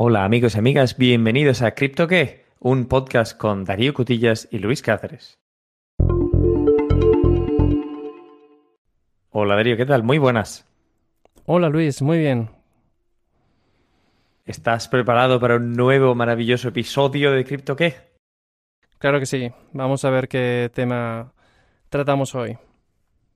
Hola amigos y amigas, bienvenidos a Crypto qué, un podcast con Darío Cutillas y Luis Cáceres. Hola Darío, ¿qué tal? Muy buenas. Hola Luis, muy bien. ¿Estás preparado para un nuevo maravilloso episodio de Crypto qué? Claro que sí. Vamos a ver qué tema tratamos hoy.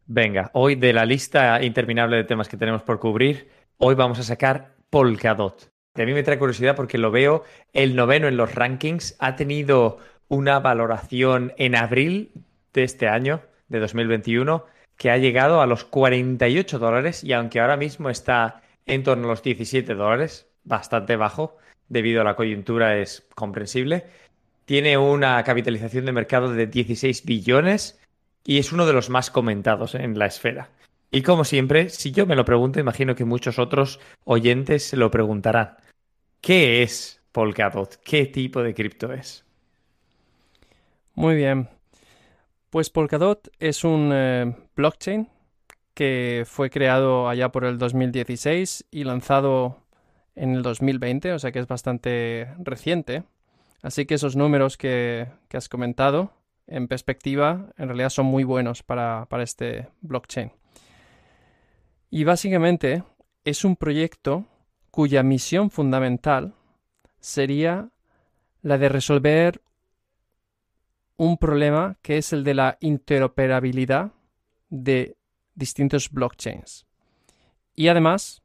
Venga, hoy de la lista interminable de temas que tenemos por cubrir, hoy vamos a sacar Polkadot. A mí me trae curiosidad porque lo veo el noveno en los rankings. Ha tenido una valoración en abril de este año, de 2021, que ha llegado a los 48 dólares y aunque ahora mismo está en torno a los 17 dólares, bastante bajo debido a la coyuntura, es comprensible. Tiene una capitalización de mercado de 16 billones y es uno de los más comentados en la esfera. Y como siempre, si yo me lo pregunto, imagino que muchos otros oyentes se lo preguntarán. ¿Qué es Polkadot? ¿Qué tipo de cripto es? Muy bien. Pues Polkadot es un eh, blockchain que fue creado allá por el 2016 y lanzado en el 2020, o sea que es bastante reciente. Así que esos números que, has comentado, en perspectiva, en realidad son muy buenos para este blockchain. Y básicamente es un proyecto cuya misión fundamental sería la de resolver un problema que es el de la interoperabilidad de distintos blockchains. Y además,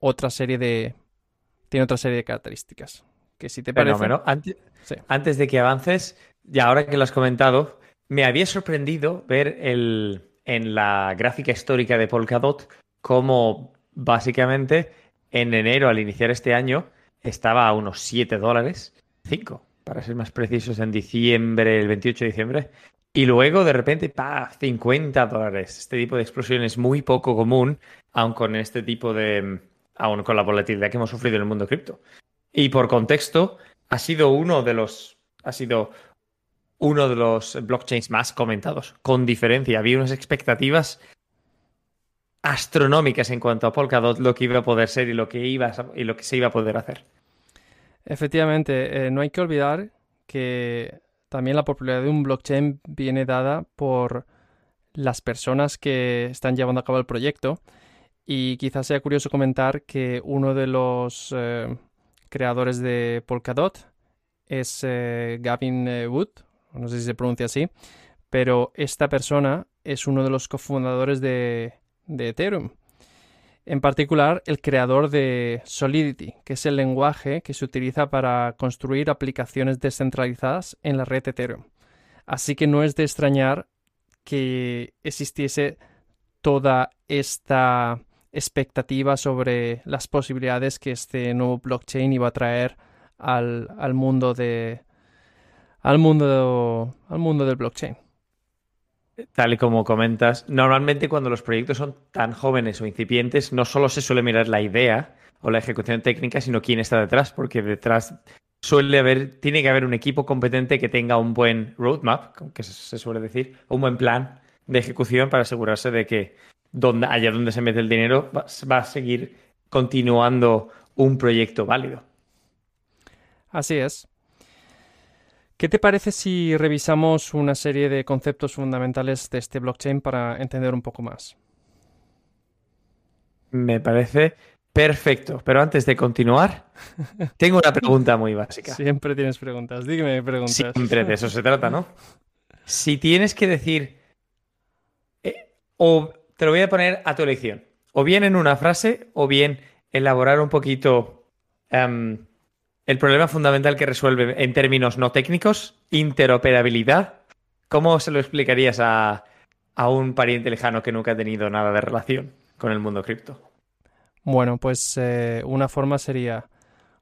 otra serie de. tiene otra serie de características. Que si te parece. Antes, antes de que avances, y ahora que lo has comentado, me había sorprendido ver el, en la gráfica histórica de Polkadot cómo básicamente en enero, al iniciar este año, estaba a unos 7 dólares, 5 para ser más precisos, en diciembre, el 28 de diciembre. Y luego, de repente, ¡pah! 50 dólares. Este tipo de explosión es muy poco común, aun con este tipo de. aun con la volatilidad que hemos sufrido en el mundo cripto. Y por contexto, ha sido uno de los. ha sido uno de los blockchains más comentados, con diferencia. Había unas expectativas astronómicas en cuanto a Polkadot, lo que iba a poder ser y lo que, iba y lo que se iba a poder hacer. Efectivamente, eh, no hay que olvidar que también la popularidad de un blockchain viene dada por las personas que están llevando a cabo el proyecto. Y quizás sea curioso comentar que uno de los eh, creadores de Polkadot es eh, Gavin Wood, no sé si se pronuncia así, pero esta persona es uno de los cofundadores de, de Ethereum. En particular, el creador de Solidity, que es el lenguaje que se utiliza para construir aplicaciones descentralizadas en la red Ethereum. Así que no es de extrañar que existiese toda esta expectativa sobre las posibilidades que este nuevo blockchain iba a traer al, al mundo de al mundo al mundo del blockchain tal y como comentas, normalmente cuando los proyectos son tan jóvenes o incipientes, no solo se suele mirar la idea o la ejecución técnica, sino quién está detrás, porque detrás suele haber, tiene que haber un equipo competente que tenga un buen roadmap, que se suele decir, un buen plan de ejecución para asegurarse de que donde, allá donde se mete el dinero va a seguir continuando un proyecto válido. Así es. ¿Qué te parece si revisamos una serie de conceptos fundamentales de este blockchain para entender un poco más? Me parece perfecto, pero antes de continuar, tengo una pregunta muy básica. Siempre tienes preguntas, dígame preguntas. Siempre de eso se trata, ¿no? Si tienes que decir, eh, o te lo voy a poner a tu elección, o bien en una frase, o bien elaborar un poquito em, el problema fundamental que resuelve en términos no técnicos, interoperabilidad. ¿Cómo se lo explicarías a, un pariente lejano que nunca ha tenido nada de relación con el mundo cripto? Bueno, pues eh, una forma sería,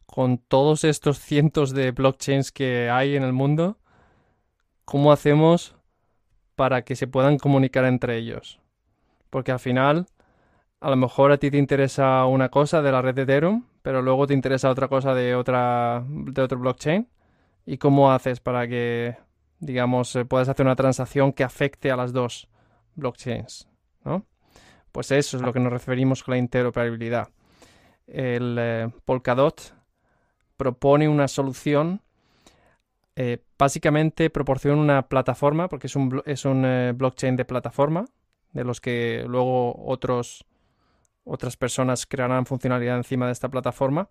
con todos estos cientos de blockchains que hay en el mundo, ¿cómo hacemos para que se puedan comunicar entre ellos? Porque al final, a lo mejor a ti te interesa una cosa de la red de Ethereum, pero luego te interesa otra cosa de otra de otro blockchain y cómo haces para que digamos eh, puedas hacer una transacción que afecte a las dos blockchains, ¿no? Pues eso es lo que nos referimos con la interoperabilidad. El eh, Polkadot propone una solución. eh, básicamente proporciona una plataforma, porque es un, es un blockchain de plataforma, de los que luego otros, otras personas crearán funcionalidad encima de esta plataforma.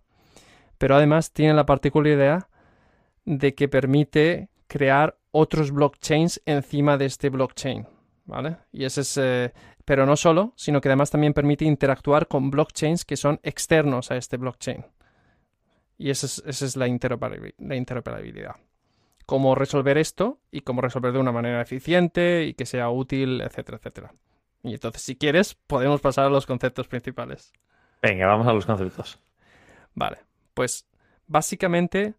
Pero además tiene la particularidad de que permite crear otros blockchains encima de este blockchain. ¿Vale? Y ese es. eh, pero no solo, sino que además también permite interactuar con blockchains que son externos a este blockchain. Y esa es, es la, la interoperabilidad. Cómo resolver esto y cómo resolver de una manera eficiente y que sea útil, etcétera, etcétera. Y entonces, si quieres, podemos pasar a los conceptos principales. Venga, vamos a los conceptos. Vale, pues básicamente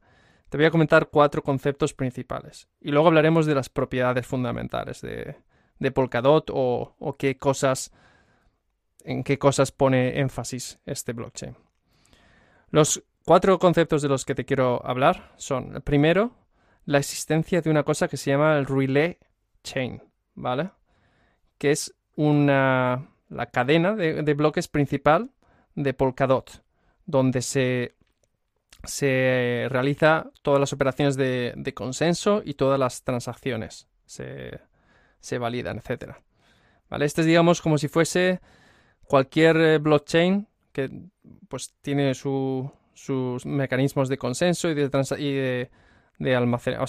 te voy a comentar cuatro conceptos principales y luego hablaremos de las propiedades fundamentales de, de Polkadot o, o qué cosas, en qué cosas pone énfasis este blockchain. Los cuatro conceptos de los que te quiero hablar son, el primero, la existencia de una cosa que se llama el relay chain, ¿vale? Que es una, la cadena de, de bloques principal de Polkadot donde se, se realiza todas las operaciones de, de consenso y todas las transacciones se, se validan, etc. ¿Vale? Este es, digamos, como si fuese cualquier eh, blockchain que pues tiene su- sus mecanismos de consenso y de, y de, de,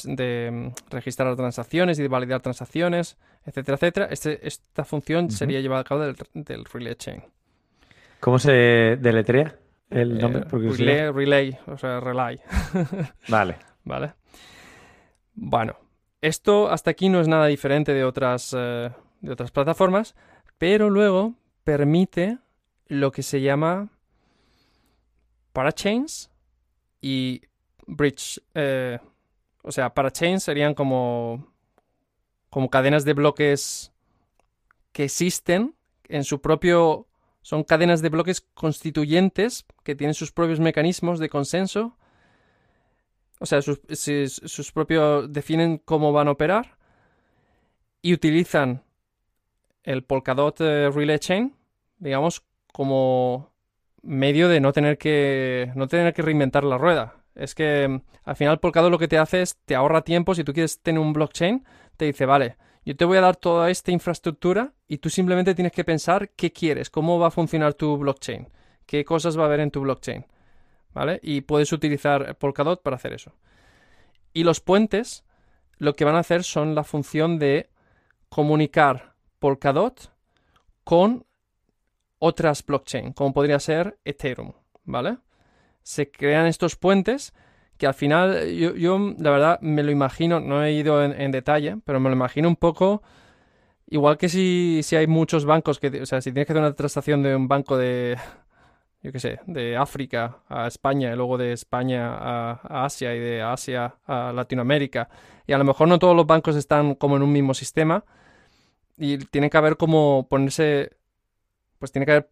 de, mm, registrar transacciones y de validar transacciones, etcétera, etcétera. Este- esta función sería llevada a cabo del, del relay chain. ¿Cómo se deletrea el nombre? Eh, curiosidad? relay, relay, o sea, relay. Vale. ¿Vale? Bueno, esto hasta aquí no es nada diferente de otras, eh, de otras plataformas, pero luego permite lo que se llama parachains y bridge. eh, o sea, parachains serían como, como cadenas de bloques que existen en su propio... Son cadenas de bloques constituyentes que tienen sus propios mecanismos de consenso o sea, sus, sus, propios definen cómo van a operar y utilizan el Polkadot eh, Relay Chain, digamos, como medio de no tener que no tener que reinventar la rueda. Es que mm, al final Polkadot lo que te hace es te ahorra tiempo si tú quieres tener un blockchain, te dice, vale, yo te voy a dar toda esta infraestructura y tú simplemente tienes que pensar qué quieres, cómo va a funcionar tu blockchain, qué cosas va a haber en tu blockchain. ¿vale? Y puedes utilizar Polkadot para hacer eso. Y los puentes lo que van a hacer son la función de comunicar Polkadot con otras blockchain, como podría ser Ethereum, ¿vale? Se crean estos puentes que al final yo, yo, la verdad me lo imagino, no he ido en, detalle, pero me lo imagino un poco igual que si, si hay muchos bancos que, o sea, si tienes que hacer una transacción de un banco de, yo qué sé, de África a España y luego de España a, a, Asia y de Asia a Latinoamérica. Y a lo mejor no todos los bancos están como en un mismo sistema y tiene que haber como ponerse, pues tiene que haber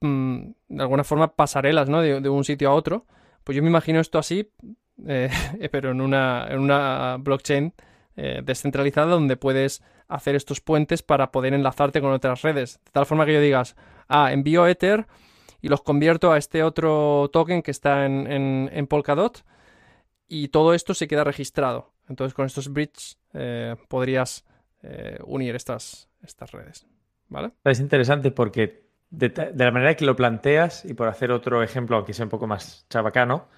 de alguna forma pasarelas, ¿no? De, un sitio a otro. Pues yo me imagino esto así, eh, pero en una, en una blockchain eh, descentralizada donde puedes hacer estos puentes para poder enlazarte con otras redes. De tal forma que yo digas, ah, envío Ether y los convierto a este otro token que está en, en, en Polkadot y todo esto se queda registrado. Entonces con estos bridges eh, podrías eh, unir estas, estas redes. ¿Vale? Es interesante porque de, la manera que lo planteas, y por hacer otro ejemplo, aunque sea un poco más chabacano,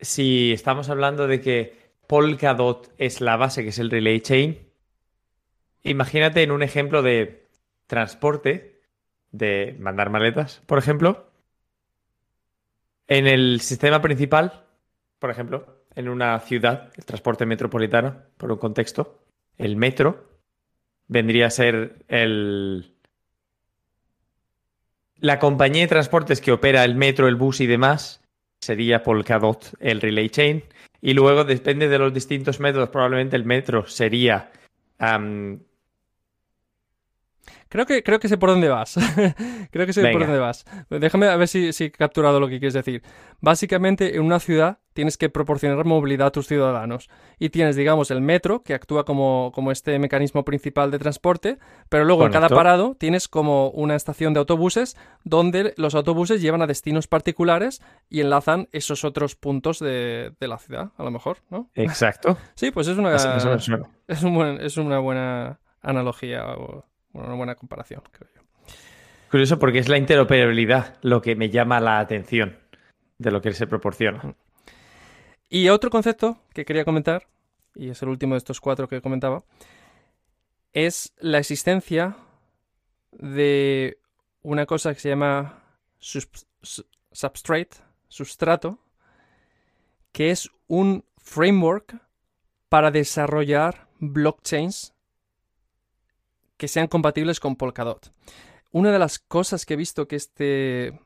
si estamos hablando de que Polkadot es la base, que es el relay chain, imagínate en un ejemplo de transporte de mandar maletas, por ejemplo, en el sistema principal, por ejemplo, en una ciudad, el transporte metropolitano, por un contexto, el metro vendría a ser el... La compañía de transportes que opera el metro, el bus y demás sería Polkadot, el relay chain. Y luego, depende de los distintos métodos, probablemente el metro sería Creo que, creo que sé por dónde vas. creo que sé por dónde vas. Déjame a ver si, si he capturado lo que quieres decir. Básicamente, en una ciudad tienes que proporcionar movilidad a tus ciudadanos. Y tienes, digamos, el metro, que actúa como, como este mecanismo principal de transporte, pero luego en cada parado tienes como una estación de autobuses donde los autobuses llevan a destinos particulares y enlazan esos otros puntos de, la ciudad, a lo mejor, ¿no? Exacto. sí, pues es una, es, un es una buena analogía o una buena comparación, creo yo. Curioso porque es la interoperabilidad lo que me llama la atención de lo que se proporciona. Y otro concepto que quería comentar, y es el último de estos cuatro que comentaba, es la existencia de una cosa que se llama substrate, sustrato, que es un framework para desarrollar blockchains que sean compatibles con Polkadot. Una de las cosas que he visto que este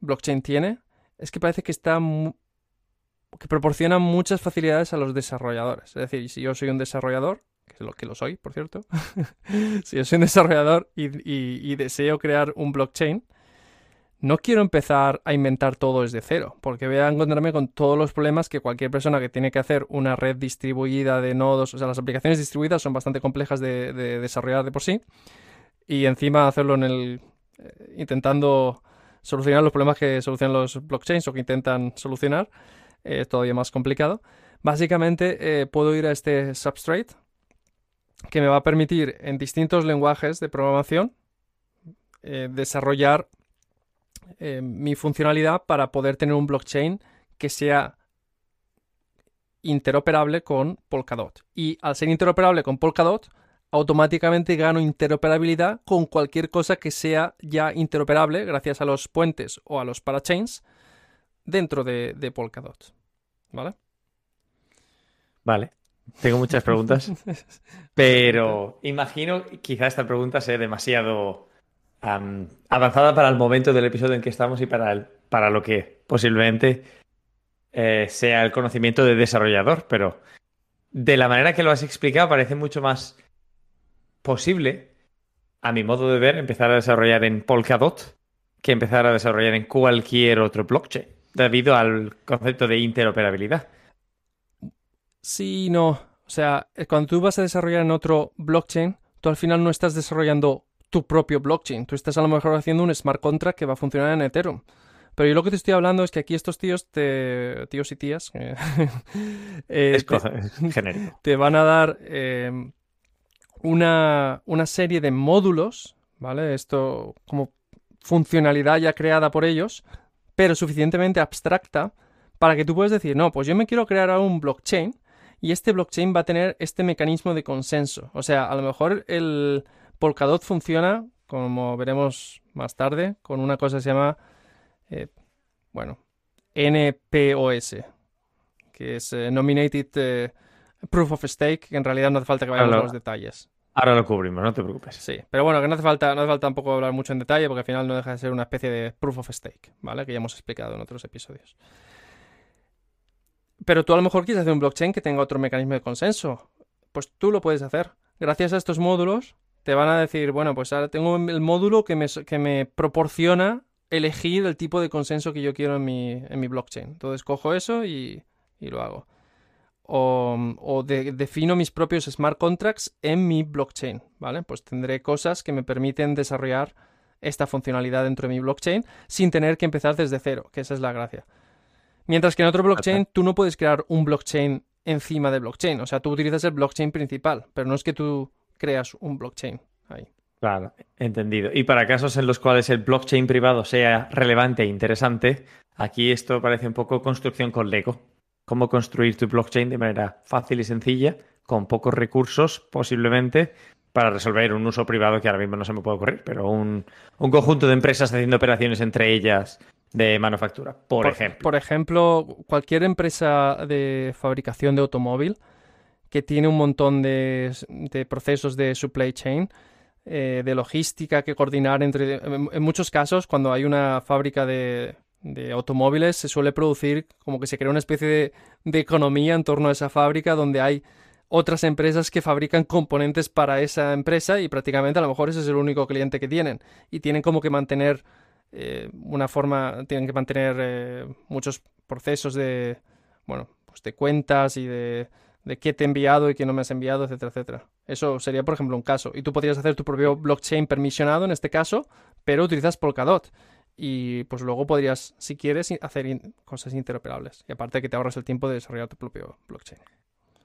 blockchain tiene es que parece que está que proporciona muchas facilidades a los desarrolladores. Es decir, si yo soy un desarrollador, que es lo que lo soy, por cierto, si yo soy un desarrollador y, deseo crear un blockchain, no quiero empezar a inventar todo desde cero, porque voy a encontrarme con todos los problemas que cualquier persona que tiene que hacer una red distribuida de nodos, o sea, las aplicaciones distribuidas son bastante complejas de, desarrollar de por sí, y encima hacerlo en el... Eh, intentando solucionar los problemas que solucionan los blockchains o que intentan solucionar, eh, es todavía más complicado. Básicamente eh, puedo ir a este substrate que me va a permitir en distintos lenguajes de programación desarrollar eh, mi funcionalidad para poder tener un blockchain que sea interoperable con Polkadot. Y al ser interoperable con Polkadot, automáticamente gano interoperabilidad con cualquier cosa que sea ya interoperable gracias a los puentes o a los parachains dentro de, de Polkadot. ¿Vale? Vale. Tengo muchas preguntas, pero imagino quizá esta pregunta sea demasiado avanzada para el momento del episodio en que estamos y para, el, para lo que posiblemente eh, sea el conocimiento de desarrollador, pero de la manera que lo has explicado parece mucho más posible, a mi modo de ver, empezar a desarrollar en Polkadot que empezar a desarrollar en cualquier otro blockchain, debido al concepto de interoperabilidad. Sí, no. O sea, cuando tú vas a desarrollar en otro blockchain, tú al final no estás desarrollando tu propio blockchain. Tú estás a lo mejor haciendo un smart contract que va a funcionar en Ethereum. Pero yo lo que te estoy hablando es que aquí estos tíos, te, tíos y tías, eh, eh, te, genérico. te van a dar em, una, una serie de módulos, ¿vale? Esto como funcionalidad ya creada por ellos, pero suficientemente abstracta para que tú puedas decir, no, pues yo me quiero crear un blockchain y este blockchain va a tener este mecanismo de consenso. O sea, a lo mejor el, Polkadot funciona, como veremos más tarde, con una cosa que se llama, eh, bueno, NPOS, que es eh, Nominated eh, Proof of Stake, que en realidad no hace falta que vayamos a los detalles. Ahora lo cubrimos, no te preocupes. Sí, pero bueno, que no hace falta, no hace falta tampoco hablar mucho en detalle, porque al final no deja de ser una especie de proof of stake, ¿vale? Que ya hemos explicado en otros episodios. Pero tú a lo mejor quieres hacer un blockchain que tenga otro mecanismo de consenso. Pues tú lo puedes hacer. Gracias a estos módulos te van a decir, bueno, pues ahora tengo el módulo que me, que me proporciona elegir el tipo de consenso que yo quiero en mi, en mi blockchain. Entonces cojo eso y, y lo hago. O, o defino mis propios smart contracts en mi blockchain, ¿vale? Pues tendré cosas que me permiten desarrollar esta funcionalidad dentro de mi blockchain sin tener que empezar desde cero, que esa es la gracia. Mientras que en otro blockchain tú no puedes crear un blockchain encima de blockchain, o sea, tú utilizas el blockchain principal, pero no es que tú creas un blockchain ahí. Claro, entendido. Y para casos en los cuales el blockchain privado sea relevante e interesante, aquí esto parece un poco construcción con Lego. Cómo construir tu blockchain de manera fácil y sencilla, con pocos recursos posiblemente, para resolver un uso privado que ahora mismo no se me puede ocurrir, pero un, conjunto de empresas haciendo operaciones entre ellas de manufactura, por, ejemplo. Por ejemplo, cualquier empresa de fabricación de automóvil que tiene un montón de, procesos de supply chain, eh, de logística que coordinar entre... En, muchos casos, cuando hay una fábrica de, automóviles, se suele producir como que se crea una especie de, economía en torno a esa fábrica donde hay otras empresas que fabrican componentes para esa empresa y prácticamente a lo mejor ese es el único cliente que tienen. Y tienen como que mantener eh, una forma, tienen que mantener eh, muchos procesos de, bueno, pues de cuentas y de, de qué te he enviado y qué no me has enviado, etcétera, etcétera. Eso sería, por ejemplo, un caso. Y tú podrías hacer tu propio blockchain permisionado en este caso, pero utilizas Polkadot. Y pues luego podrías, si quieres, hacer cosas interoperables. Y aparte que te ahorras el tiempo de desarrollar tu propio blockchain.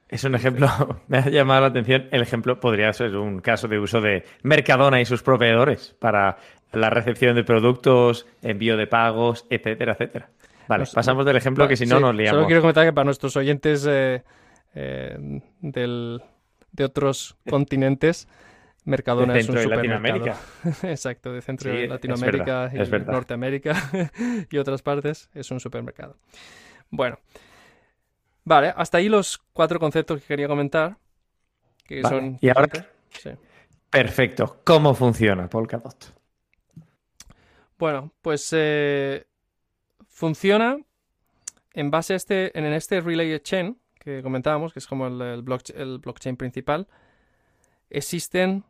Es un ejemplo, me ha llamado la atención. El ejemplo podría ser un caso de uso de Mercadona y sus proveedores para la recepción de productos, envío de pagos, etcétera, etcétera. Vale, pasamos del ejemplo que si no nos liamos. Solo quiero comentar que para nuestros oyentes eh, eh, del, de otros continentes, Mercadona es un de Latinoamérica. Exacto, de centro de Latinoamérica y Norteamérica y otras partes es un supermercado. Bueno, vale, hasta ahí los cuatro conceptos que quería comentar. Que son y ahora, perfecto. ¿Cómo funciona Polkadot? Bueno, pues eh, funciona en base a este, en este Relay Chain que comentábamos, que es como el, blockchain principal, existen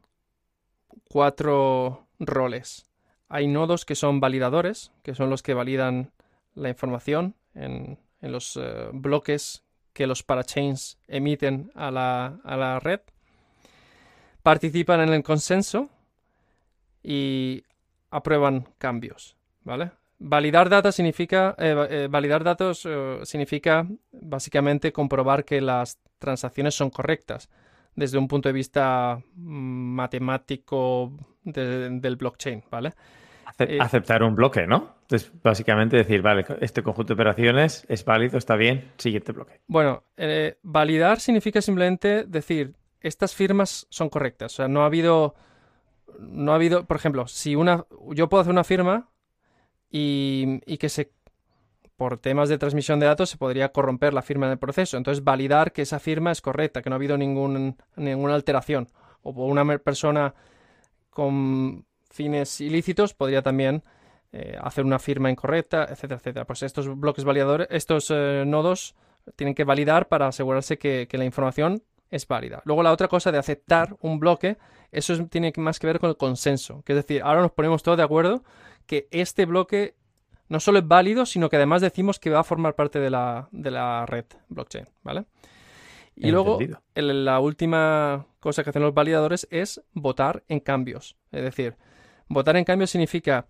cuatro roles. Hay nodos que son validadores, que son los que validan la información en, los eh, bloques que los parachains emiten a la, a la red. Participan en el consenso y aprueban cambios, ¿vale? Validar datos significa, eh, eh, validar datos eh, significa básicamente comprobar que las transacciones son correctas desde un punto de vista mm, matemático del blockchain, ¿vale? Aceptar un bloque, ¿no? Entonces, básicamente decir, vale, este conjunto de operaciones es válido, está bien, siguiente bloque. Bueno, validar significa simplemente decir, estas firmas son correctas. O sea, no ha habido, no ha habido, por ejemplo, si una, yo puedo hacer una firma y, que se por temas de transmisión de datos se podría corromper la firma en el proceso. Entonces, validar que esa firma es correcta, que no ha habido ningún, ninguna alteración. O una persona con fines ilícitos podría también eh, hacer una firma incorrecta, etcétera, etcétera. Pues estos bloques validadores, estos eh, nodos tienen que validar para asegurarse que, que, la información es válida. Luego la otra cosa de aceptar un bloque, eso tiene más que ver con el consenso. Que es decir, ahora nos ponemos todos de acuerdo que este bloque no solo es válido, sino que además decimos que va a formar parte de la, red blockchain, ¿vale? Y luego, la última cosa que hacen los validadores es votar en cambios. Es decir, votar en cambios significa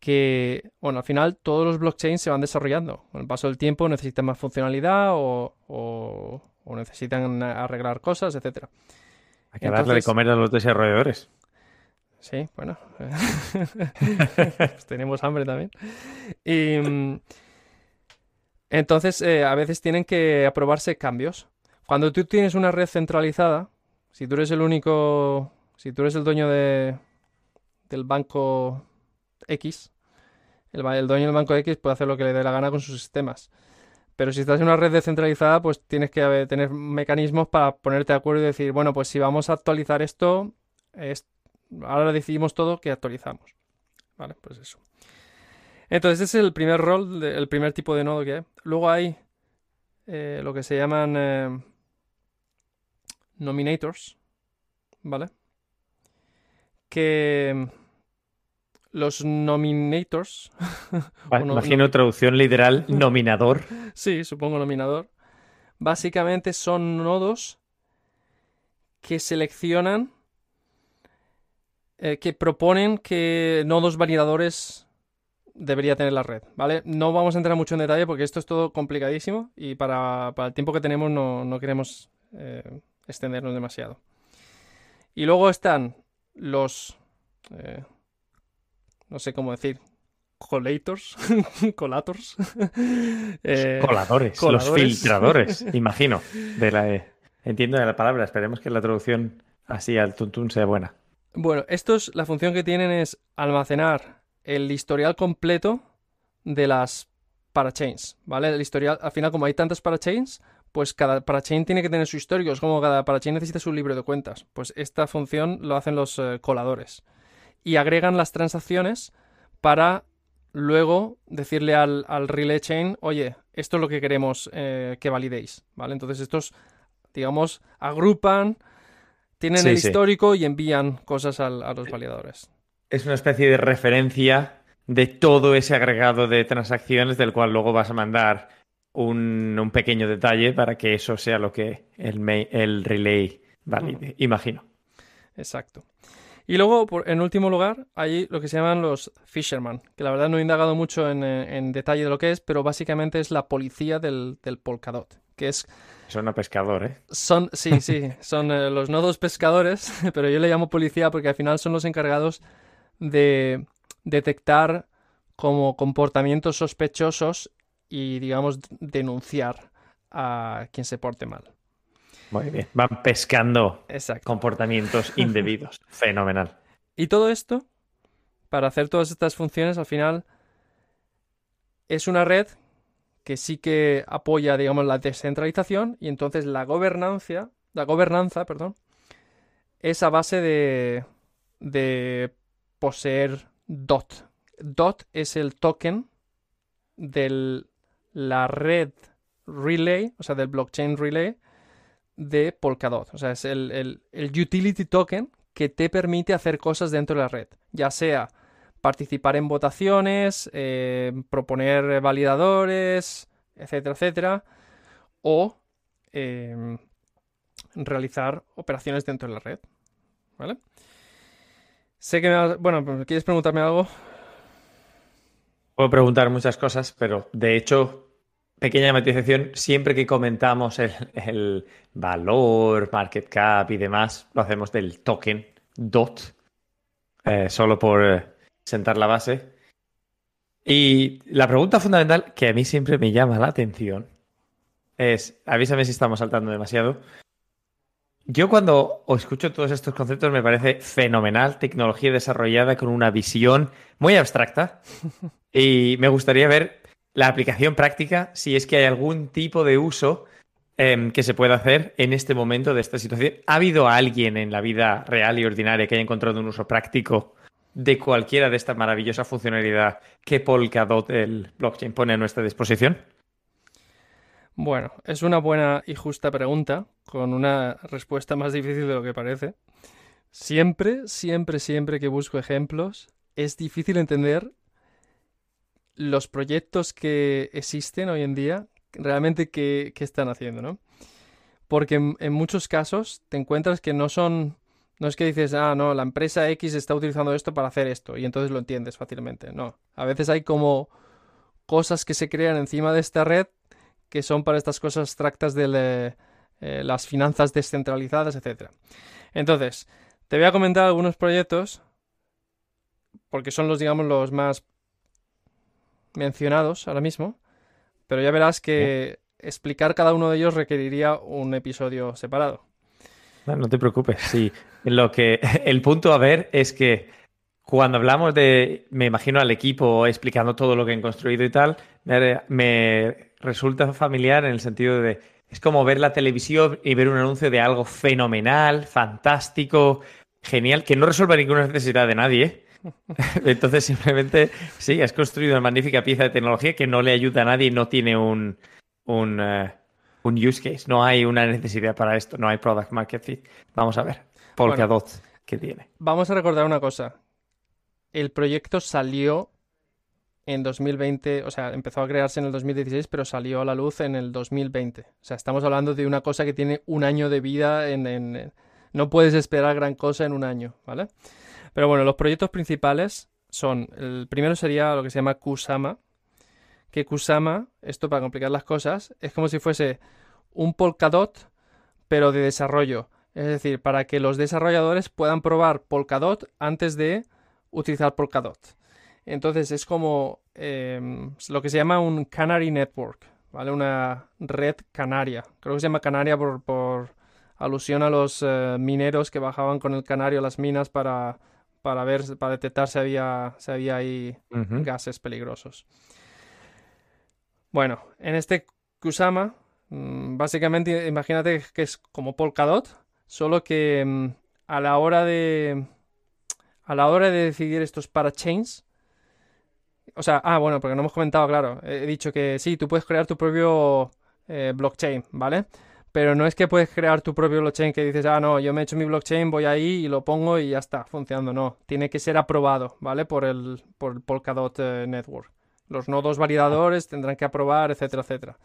que, bueno, al final todos los blockchains se van desarrollando. Con el paso del tiempo necesitan más funcionalidad o, necesitan arreglar cosas, etc. Hay que darle de comer a los desarrolladores. Sí, bueno. Pues tenemos hambre también. Y, mm, entonces, eh, a veces tienen que aprobarse cambios. Cuando tú tienes una red centralizada, si tú eres el único, si tú eres el dueño de, del banco X, el, dueño del banco X puede hacer lo que le dé la gana con sus sistemas. Pero si estás en una red descentralizada, pues tienes que tener mecanismos para ponerte de acuerdo y decir, bueno, pues si vamos a actualizar esto, ahora decidimos todo que actualizamos. Vale, pues eso. Entonces, ese es el primer rol, el primer tipo de nodo que hay. Luego hay eh, lo que se llaman eh, nominators, ¿vale? Que los nominators. imagino traducción literal, nominador. sí, supongo nominador. Básicamente son nodos que seleccionan eh, que proponen que nodos validadores debería tener la red, ¿vale? No vamos a entrar mucho en detalle porque esto es todo complicadísimo y para, el tiempo que tenemos no, queremos eh, extendernos demasiado. Y luego están los... Eh, no sé cómo decir. Collators, colators. coladores, los filtradores, imagino. De la, entiendo de la palabra, esperemos que la traducción así al tuntún sea buena. Bueno, estos, la función que tienen es almacenar el historial completo de las parachains, ¿vale? El historial, al final, como hay tantas parachains, pues cada parachain tiene que tener su histórico, es como cada parachain necesita su libro de cuentas. Pues esta función lo hacen los eh, coladores. Y agregan las transacciones para luego decirle al, relay chain, oye, esto es lo que queremos eh, que validéis, ¿vale? Entonces estos digamos, agrupan, tienen el histórico y envían cosas a los validadores. Es una especie de referencia de todo ese agregado de transacciones del cual luego vas a mandar un, pequeño detalle para que eso sea lo que el, el relay valide, imagino. Exacto. Y luego, en último lugar, hay lo que se llaman los fisherman, que la verdad no he indagado mucho eh, en, detalle de lo que es, pero básicamente es la policía del, del Polkadot, que es... Son a pescador, ¿eh? Son, sí, sí, son eh, los nodos pescadores, pero yo le llamo policía porque al final son los encargados de detectar como comportamientos sospechosos y, digamos, denunciar a quien se porte mal. Muy bien, van pescando comportamientos indebidos. Fenomenal. Y todo esto, para hacer todas estas funciones, al final es una red que sí que apoya, digamos, la descentralización y entonces la gobernanza, la gobernanza, perdón, es a base de, de poseer DOT. DOT es el token de la red relay, o sea, del blockchain relay de Polkadot. O sea, es el, utility token que te permite hacer cosas dentro de la red, ya sea participar en votaciones, eh, proponer validadores, etcétera, etcétera, o em, realizar operaciones dentro de la red. ¿Vale? Sé que me Bueno, pues, ¿quieres preguntarme algo? Puedo preguntar muchas cosas, pero de hecho, pequeña matización, siempre que comentamos el, valor, market cap y demás, lo hacemos del token DOT, eh, solo por eh, sentar la base. Y la pregunta fundamental que a mí siempre me llama la atención es, avísame si estamos saltando demasiado, yo cuando os escucho todos estos conceptos me parece fenomenal, tecnología desarrollada con una visión muy abstracta y me gustaría ver la aplicación práctica si es que hay algún tipo de uso em, que se pueda hacer en este momento de esta situación. ¿Ha habido alguien en la vida real y ordinaria que haya encontrado un uso práctico de cualquiera de esta maravillosa funcionalidad que Polkadot, el blockchain, pone a nuestra disposición? Bueno, es una buena y justa pregunta, con una respuesta más difícil de lo que parece. Siempre, siempre, siempre que busco ejemplos, es difícil entender los proyectos que existen hoy en día, realmente qué, están haciendo, ¿no? Porque en, muchos casos te encuentras que no son... No es que dices, ah, no, la empresa X está utilizando esto para hacer esto y entonces lo entiendes fácilmente. No, a veces hay como cosas que se crean encima de esta red que son para estas cosas abstractas de eh, las finanzas descentralizadas, etc. Entonces, te voy a comentar algunos proyectos, porque son los, digamos, los más mencionados ahora mismo, pero ya verás que explicar cada uno de ellos requeriría un episodio separado. No, te preocupes, sí. Lo que el punto a ver es que cuando hablamos de, me imagino al equipo explicando todo lo que han construido y tal, me resulta familiar en el sentido de es como ver la televisión y ver un anuncio de algo fenomenal, fantástico, genial, que no resuelve ninguna necesidad de nadie. ¿eh? Entonces simplemente, sí, has construido una magnífica pieza de tecnología que no le ayuda a nadie y no tiene un, un, eh, un use case. No hay una necesidad para esto, no hay product market fit. Vamos a ver, Polkadot, ¿qué tiene? Vamos a recordar una cosa. El proyecto salió en 2020, o sea, empezó a crearse en el 2016, pero salió a la luz en el 2020. O sea, estamos hablando de una cosa que tiene un año de vida en, no puedes esperar gran cosa en un año, ¿vale? Pero bueno, los proyectos principales son, el primero sería lo que se llama Kusama, que Kusama, esto para complicar las cosas, es como si fuese un Polkadot, pero de desarrollo. Es decir, para que los desarrolladores puedan probar Polkadot antes de utilizar Polkadot. Entonces es como em, lo que se llama un Canary Network, ¿vale? Una red canaria. Creo que se llama canaria por, alusión a los eh, mineros que bajaban con el canario a las minas para, para ver, para detectar si había, si había ahí gases peligrosos. Bueno, en este Kusama, mm, básicamente imagínate que es como Polkadot, solo que mm, a la hora de a la hora de decidir estos parachains, o sea, ah, bueno, porque no hemos comentado, claro. He dicho que sí, tú puedes crear tu propio eh, blockchain, ¿vale? Pero no es que puedes crear tu propio blockchain que dices, ah, no, yo me he hecho mi blockchain, voy ahí y lo pongo y ya está, funcionando. No, tiene que ser aprobado, ¿vale? Por el, por el Polkadot eh, Network. Los nodos validadores tendrán que aprobar, etcétera, etcétera.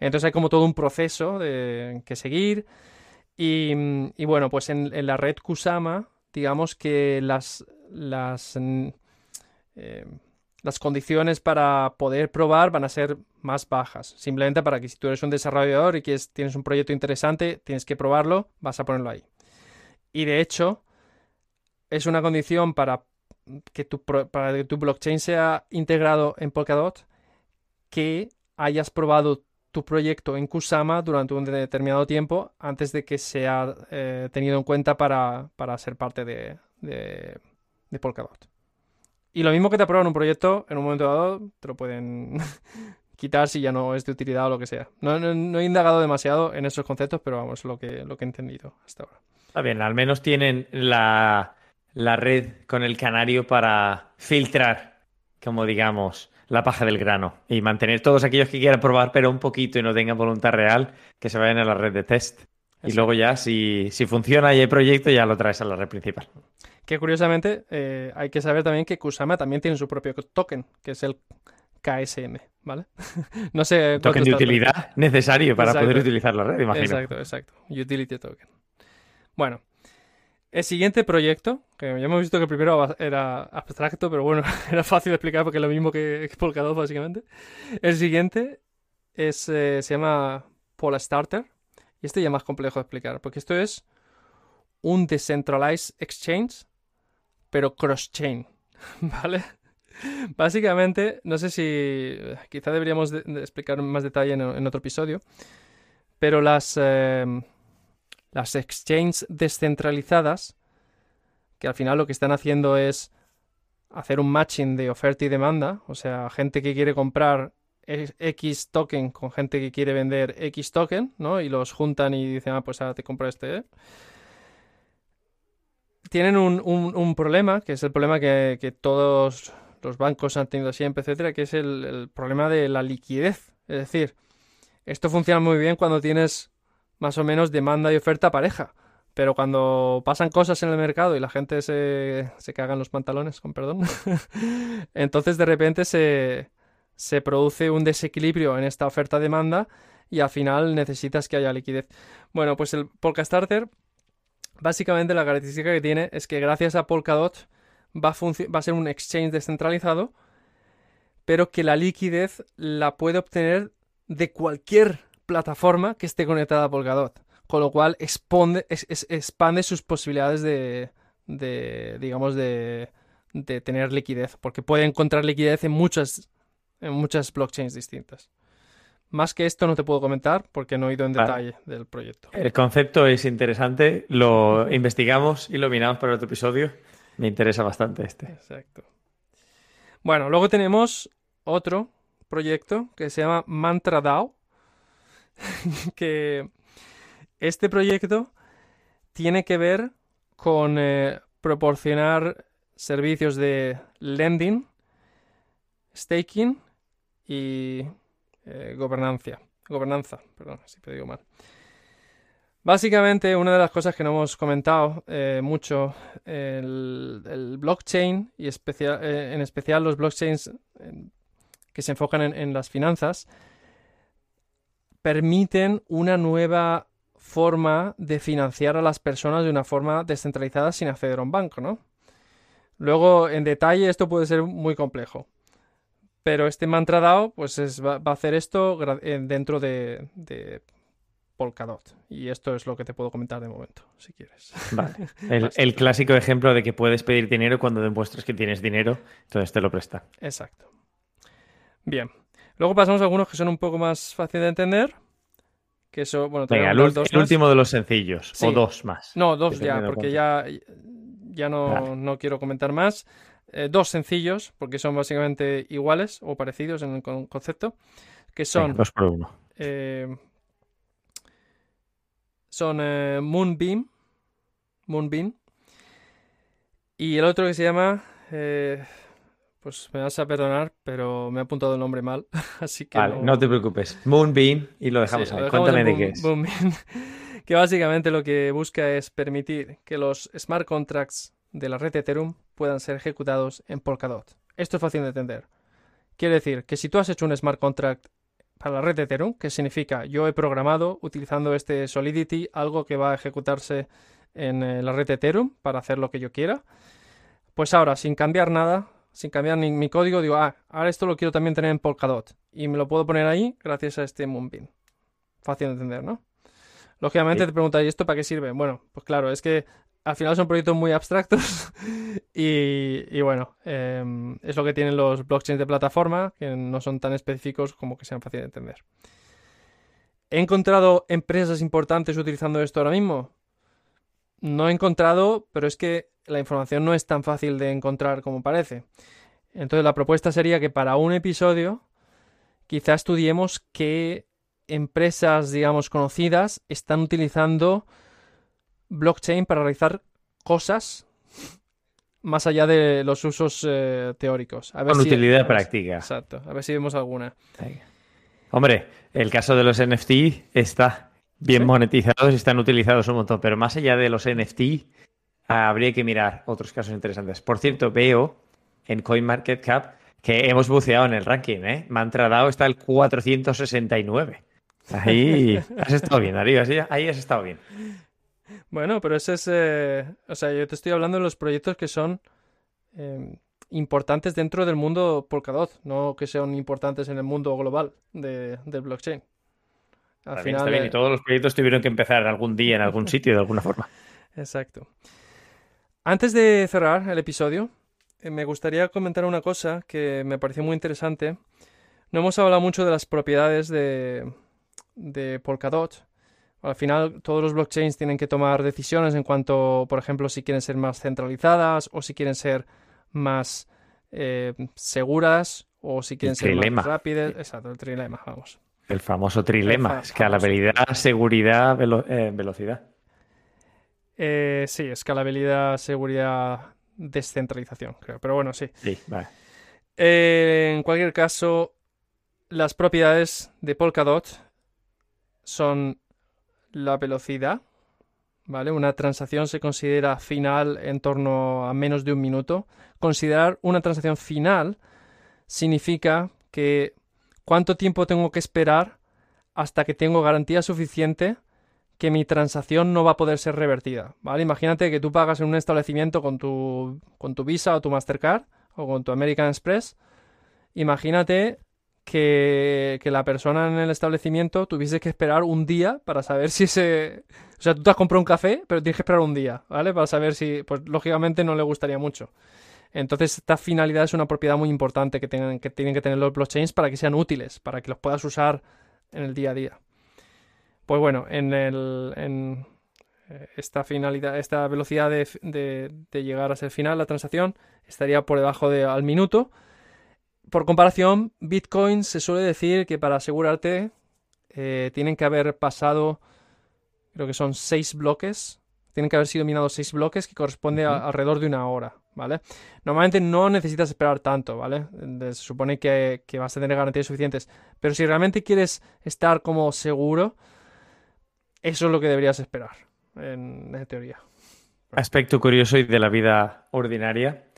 Entonces hay como todo un proceso que seguir. Y, bueno, pues en, la red Kusama, digamos que las, las eh, las condiciones para poder probar van a ser más bajas. Simplemente para que si tú eres un desarrollador y quieres, tienes un proyecto interesante, tienes que probarlo, vas a ponerlo ahí. Y de hecho, es una condición para que tu, para blockchain sea integrado en Polkadot que hayas probado tu proyecto en Kusama durante un determinado tiempo antes de que sea eh, tenido en cuenta para, ser parte de Polkadot. Y lo mismo que te aprueban un proyecto, en un momento dado te lo pueden quitar si ya no es de utilidad o lo que sea. No, he indagado demasiado en esos conceptos, pero vamos, lo que, lo que he entendido hasta ahora. Está bien, al menos tienen la, la red con el canario para filtrar, como digamos, la paja del grano y mantener todos aquellos que quieran probar, pero un poquito y no tengan voluntad real, que se vayan a la red de test. Y luego ya, si, si funciona y hay proyecto, ya lo traes a la red principal. Que curiosamente eh, hay que saber también que Kusama también tiene su propio token, que es el KSM, ¿vale? no sé. Token de utilidad necesario para poder utilizar la red, imagino. Exacto, exacto. Utility token. Bueno, el siguiente proyecto, que ya hemos visto que el primero era abstracto, pero bueno, era fácil de explicar porque es lo mismo que Polkadot, básicamente. El siguiente es, eh, se llama Polastarter. Este ya es más complejo de explicar, porque esto es un decentralized exchange pero cross-chain, ¿vale? Básicamente, no sé si quizá deberíamos explicar más detalle en, otro episodio, pero las, em, las exchanges descentralizadas, que al final lo que están haciendo es hacer un matching de oferta y demanda, o sea, gente que quiere comprar X token con gente que quiere vender X token, ¿no? Y los juntan y dicen, ah, pues ahora te compro este, ¿eh? tienen un, problema, que es el problema que, todos los bancos han tenido siempre, etcétera, que es el, problema de la liquidez. Es decir, esto funciona muy bien cuando tienes más o menos demanda y oferta pareja. Pero cuando pasan cosas en el mercado y la gente se, se caga en los pantalones, con perdón, entonces de repente se, se produce un desequilibrio en esta oferta-demanda y al final necesitas que haya liquidez. Bueno, pues el Polkastarter Básicamente la característica que tiene es que gracias a Polkadot va a, va a ser un exchange descentralizado, pero que la liquidez la puede obtener de cualquier plataforma que esté conectada a Polkadot. Con lo cual expande, sus posibilidades de, de digamos, de, de, tener liquidez. Porque puede encontrar liquidez en muchas, en muchas blockchains distintas. Más que esto no te puedo comentar porque no he ido en detalle del proyecto. El concepto es interesante, lo investigamos y lo miramos para otro episodio. Me interesa bastante este. Exacto. Bueno, luego tenemos otro proyecto que se llama Mantra DAO. que este proyecto tiene que ver con eh, proporcionar servicios de lending, staking y eh, gobernanza. Gobernanza, perdón, si te digo mal. Básicamente, una de las cosas que no hemos comentado eh, mucho, el, blockchain y eh, en especial los blockchains que se enfocan en, las finanzas, permiten una nueva forma de financiar a las personas de una forma descentralizada sin acceder a un banco, ¿no? Luego, en detalle, esto puede ser muy complejo. Pero este mantra DAO pues va, a hacer esto eh, dentro de, Polkadot. Y esto es lo que te puedo comentar de momento, si quieres. Vale. El, clásico ejemplo de que puedes pedir dinero cuando demuestras que tienes dinero, entonces te lo presta. Exacto. Bien. Luego pasamos a algunos que son un poco más fáciles de entender. Que eso, bueno, Venga, el, último de los sencillos. O dos más. No, dos ya, porque ya, ya no, no quiero comentar más. Eh, dos sencillos, porque son básicamente iguales o parecidos en el concepto, que son... dos por uno. Eh, son eh, Moonbeam, Moonbeam, y el otro que se llama, pues me vas a perdonar, pero me he apuntado el nombre mal, así que Vale, no, te preocupes. Moonbeam y lo dejamos Sí, ahí. lo dejamos Cuéntame de qué es. Boombeam, que básicamente lo que busca es permitir que los smart contracts de la red Ethereum puedan ser ejecutados en Polkadot. Esto es fácil de entender. Quiere decir que si tú has hecho un smart contract para la red Ethereum, que significa yo he programado utilizando este Solidity algo que va a ejecutarse en eh, la red Ethereum para hacer lo que yo quiera, pues ahora sin cambiar nada, sin cambiar ni mi código, digo, ah, ahora esto lo quiero también tener en Polkadot y me lo puedo poner ahí gracias a este Moonbeam. Fácil de entender, ¿no? Lógicamente Sí. te preguntas, ¿y esto para qué sirve? Bueno, pues claro, es que al final son proyectos muy abstractos y, bueno, em, es lo que tienen los blockchains de plataforma, que no son tan específicos como que sean fáciles de entender. ¿He encontrado empresas importantes utilizando esto ahora mismo? No he encontrado, pero es que la información no es tan fácil de encontrar como parece. Entonces la propuesta sería que para un episodio quizá estudiemos qué empresas, digamos, conocidas están utilizando blockchain para realizar cosas más allá de los usos eh, teóricos. A ver Con si- utilidad a ver si- práctica. Exacto. A ver si vemos alguna. Hombre, el caso de los NFT está bien Sí. monetizados y están utilizados un montón, pero más allá de los NFT, habría que mirar otros casos interesantes. Por cierto, veo en CoinMarketCap que hemos buceado en el ranking, ¿eh? Mantra DAO está el 469. Ahí has estado bien, Darío, ahí has estado bien. Bueno, pero ese es. eh, o sea, yo te estoy hablando de los proyectos que son eh, importantes dentro del mundo Polkadot, no que sean importantes en el mundo global de, del blockchain. Al Está bien, final. está bien. Y todos los proyectos tuvieron que empezar algún día en algún sitio de alguna forma. Exacto. Antes de cerrar el episodio, eh, me gustaría comentar una cosa que me pareció muy interesante. No hemos hablado mucho de las propiedades de, de Polkadot. Al final, todos los blockchains tienen que tomar decisiones en cuanto, por ejemplo, si quieren ser más centralizadas o si quieren ser más eh, seguras o si quieren ser trilema. más rápidas. Exacto, el trilema, vamos. El famoso trilema, El escalabilidad, seguridad, velo- eh, velocidad. Eh, sí, escalabilidad, seguridad, descentralización, creo. Pero bueno, sí. Sí, vale. Eh, en cualquier caso, las propiedades de Polkadot son la velocidad, ¿vale? Una transacción se considera final en torno a menos de un minuto. Considerar una transacción final significa que cuánto tiempo tengo que esperar hasta que tengo garantía suficiente que mi transacción no va a poder ser revertida, ¿vale? Imagínate que tú pagas en un establecimiento con tu, con tu Visa o tu Mastercard o con tu American Express. Imagínate que, la persona en el establecimiento tuviese que esperar un día para saber si ese... O sea, tú te has comprado un café, pero tienes que esperar un día, ¿vale? Para saber si... Pues lógicamente no le gustaría mucho. Entonces, esta finalidad es una propiedad muy importante que, tengan, que tienen que tener los blockchains para que sean útiles, para que los puedas usar en el día a día. Pues bueno, en, el, en eh, esta finalidad, esta velocidad de, de- de llegar a ser final, la transacción estaría por debajo de al minuto. Por comparación, Bitcoin se suele decir que para asegurarte eh, tienen que haber pasado, creo que son seis bloques, tienen que haber sido minados seis bloques que corresponde a- alrededor de una hora, ¿vale? Normalmente no necesitas esperar tanto, ¿vale? Se supone que, que vas a tener garantías suficientes. Pero si realmente quieres estar como seguro, eso es lo que deberías esperar, en, en teoría. Aspecto curioso y de la vida ordinaria.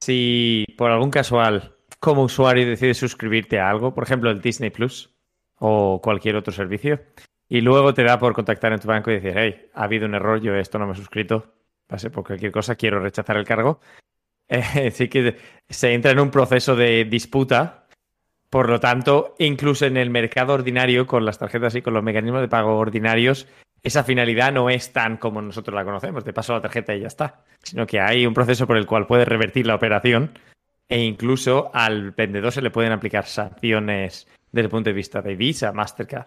Si por algún casual, como usuario, decides suscribirte a algo, por ejemplo el Disney Plus o cualquier otro servicio, y luego te da por contactar en tu banco y decir, hey, ha habido un error, yo esto no me he suscrito, pase por cualquier cosa, quiero rechazar el cargo. Eh, sí que se entra en un proceso de disputa. Por lo tanto, incluso en el mercado ordinario, con las tarjetas y con los mecanismos de pago ordinarios, esa finalidad no es tan como nosotros la conocemos, te paso la tarjeta y ya está, sino que hay un proceso por el cual puedes revertir la operación e incluso al vendedor se le pueden aplicar sanciones desde el punto de vista de Visa, Mastercard.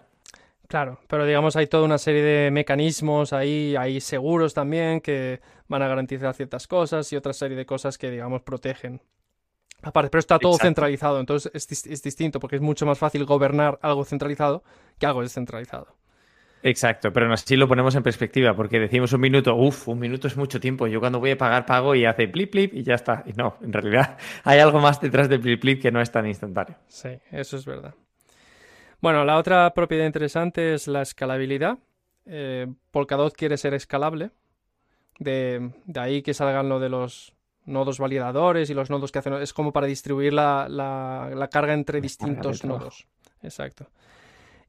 Claro, pero digamos hay toda una serie de mecanismos ahí, hay seguros también que van a garantizar ciertas cosas y otra serie de cosas que digamos protegen. Aparte, pero está todo Exacto. centralizado, entonces es, es distinto porque es mucho más fácil gobernar algo centralizado que algo descentralizado. Exacto, pero así lo ponemos en perspectiva, porque decimos un minuto, uff, un minuto es mucho tiempo. Yo cuando voy a pagar, pago y hace plip, plip y ya está. Y no, en realidad hay algo más detrás del plip, plip que no es tan instantáneo. Sí, eso es verdad. Bueno, la otra propiedad interesante es la escalabilidad. Eh, Polkadot quiere ser escalable. De, ahí que salgan lo de los nodos validadores y los nodos que hacen. Es como para distribuir la, carga entre distintos nodos. Exacto.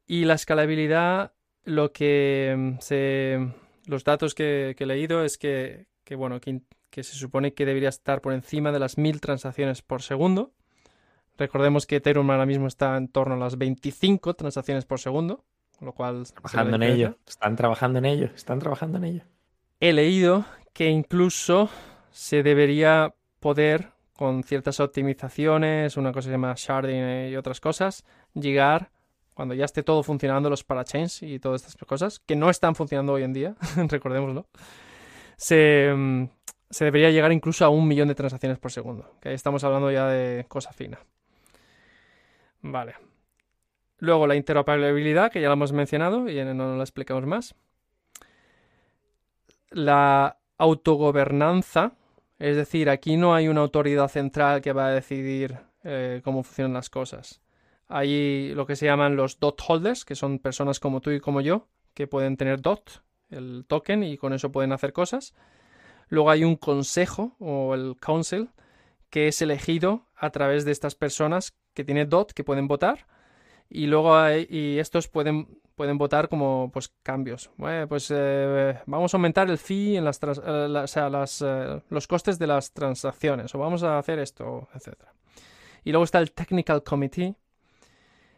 Y la escalabilidad, lo que mm, se. Los datos que, he leído es que, bueno, que, que, se supone que debería estar por encima de las mil transacciones por segundo. Recordemos que Ethereum ahora mismo está en torno a las 25 transacciones por segundo, lo cual... Trabajando en ello, están trabajando en ello, están trabajando en ello. He leído que incluso se debería poder, con ciertas optimizaciones, una cosa que se llama sharding y otras cosas, llegar, cuando ya esté todo funcionando, los parachains y todas estas cosas, que no están funcionando hoy en día, recordémoslo, se, mm, se debería llegar incluso a un millón de transacciones por segundo, que ahí estamos hablando ya de cosa fina. Vale. Luego la interoperabilidad, que ya la hemos mencionado y no la explicamos más. La autogobernanza, es decir, aquí no hay una autoridad central que va a decidir eh, cómo funcionan las cosas. Hay lo que se llaman los dot holders, que son personas como tú y como yo, que pueden tener dot, el token, y con eso pueden hacer cosas. Luego hay un consejo o el council, que es elegido a través de estas personas que tiene DOT que pueden votar y luego hay, y estos pueden, pueden votar como pues cambios. pues eh, vamos a aumentar el fee en las, eh, o sea, eh, los costes de las transacciones o vamos a hacer esto, etcétera. Y luego está el Technical Committee,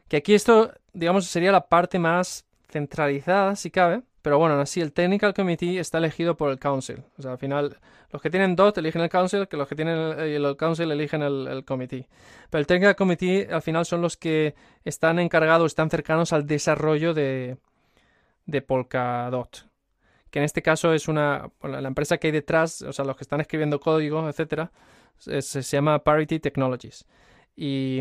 que aquí esto, digamos, sería la parte más centralizada, si cabe, pero bueno, así el Technical Committee está elegido por el Council. O sea, al final, los que tienen DOT eligen el Council, que los que tienen el, Council eligen el, Committee. Pero el Technical Committee al final son los que están encargados, están cercanos al desarrollo de, de Polkadot. Que en este caso es una. La empresa que hay detrás, o sea, los que están escribiendo código, etcétera, se llama Parity Technologies. Y,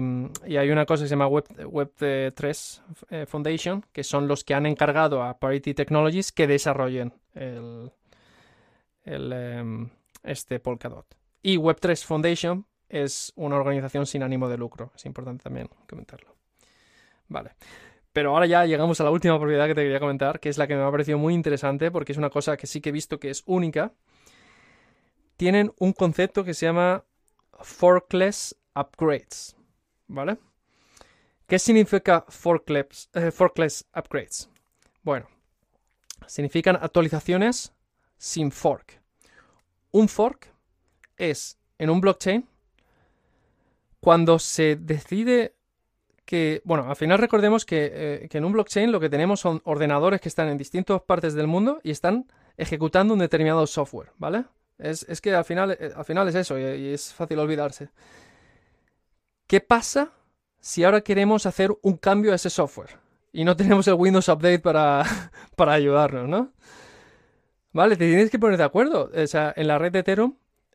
hay una cosa que se llama Web, 3 eh, Foundation, que son los que han encargado a Parity Technologies que desarrollen el, em, este Polkadot. Y Web3 Foundation es una organización sin ánimo de lucro. Es importante también comentarlo. Vale. Pero ahora ya llegamos a la última propiedad que te quería comentar, que es la que me ha parecido muy interesante porque es una cosa que sí que he visto que es única. Tienen un concepto que se llama forkless upgrades. ¿Vale? ¿Qué significa forkless, eh, forkless upgrades? Bueno, significan actualizaciones sin fork. Un fork es en un blockchain cuando se decide que, bueno, al final recordemos que, eh, que, en un blockchain lo que tenemos son ordenadores que están en distintas partes del mundo y están ejecutando un determinado software, ¿vale? Es, es que al final, eh, al final es eso y es fácil olvidarse. ¿Qué pasa si ahora queremos hacer un cambio a ese software? Y no tenemos el Windows Update para, para ayudarnos, ¿no? Vale, te tienes que poner de acuerdo. O sea, en la red de Ethereum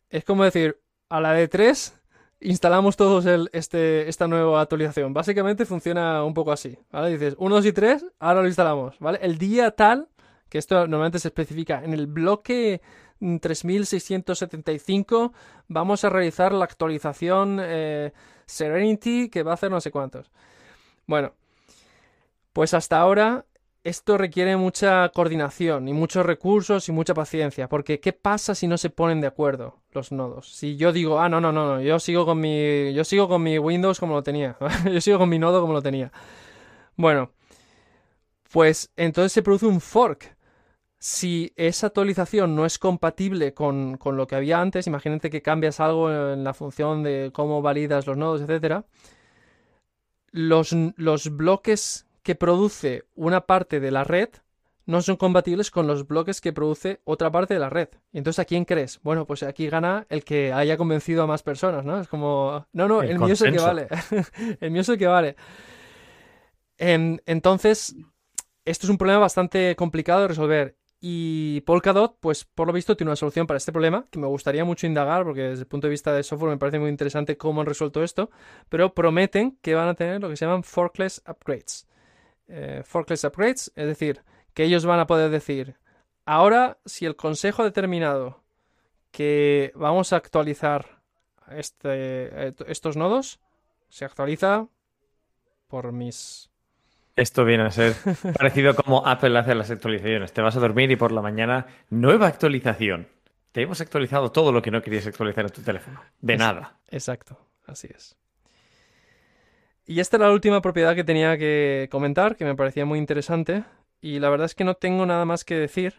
es como decir, a la de 3 instalamos todos este, esta nueva actualización. Básicamente funciona un poco así, ¿vale? Dices 1, 2 y 3, ahora lo instalamos, ¿vale? El día tal, que esto normalmente se especifica en el bloque 3675, vamos a realizar la actualización eh, Serenity que va a hacer no sé cuántos. Bueno, pues hasta ahora esto requiere mucha coordinación y muchos recursos y mucha paciencia, porque ¿qué pasa si no se ponen de acuerdo los nodos? Si yo digo, ah, no, no, no, no yo sigo con mi, yo sigo con mi Windows como lo tenía, yo sigo con mi nodo como lo tenía. Bueno, pues entonces se produce un fork si esa actualización no es compatible con, lo que había antes, imagínate que cambias algo en la función de cómo validas los nodos, etc. Los, los bloques que produce una parte de la red no son compatibles con los bloques que produce otra parte de la red. Y entonces, ¿a quién crees? Bueno, pues aquí gana el que haya convencido a más personas, ¿no? Es como, no, no, el, mío es el que vale. el mío es el que vale. entonces, esto es un problema bastante complicado de resolver. Y Polkadot, pues por lo visto, tiene una solución para este problema que me gustaría mucho indagar porque desde el punto de vista de software me parece muy interesante cómo han resuelto esto, pero prometen que van a tener lo que se llaman forkless upgrades. Eh, forkless upgrades, es decir, que ellos van a poder decir, ahora si el consejo ha determinado que vamos a actualizar este, eh, estos nodos, se actualiza por mis... Esto viene a ser parecido como Apple hace las actualizaciones. Te vas a dormir y por la mañana, nueva actualización. Te hemos actualizado todo lo que no querías actualizar en tu teléfono. De nada. Exacto, así es. Y esta era la última propiedad que tenía que comentar, que me parecía muy interesante. Y la verdad es que no tengo nada más que decir.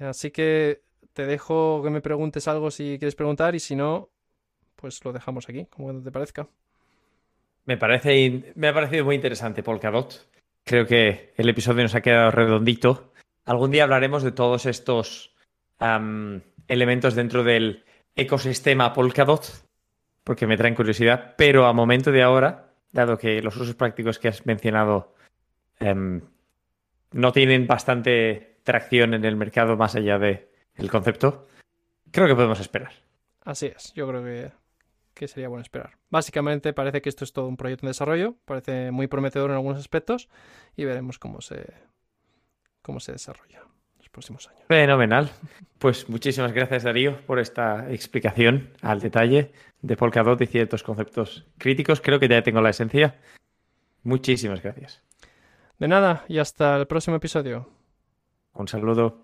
Así que te dejo que me preguntes algo si quieres preguntar y si no, pues lo dejamos aquí, como te parezca. Me, parece, me ha parecido muy interesante Polkadot. Creo que el episodio nos ha quedado redondito. Algún día hablaremos de todos estos elementos dentro del ecosistema Polkadot, porque me traen curiosidad, pero a momento de ahora, dado que los usos prácticos que has mencionado em, no tienen bastante tracción en el mercado más allá del el concepto, creo que podemos esperar. Así es, yo creo que que sería bueno esperar. Básicamente parece que esto es todo un proyecto en desarrollo, parece muy prometedor en algunos aspectos y veremos cómo se, cómo se desarrolla en los próximos años. Fenomenal. Pues muchísimas gracias Darío por esta explicación al detalle de Polkadot y ciertos conceptos críticos. Creo que ya tengo la esencia. Muchísimas gracias. De nada y hasta el próximo episodio. Un saludo.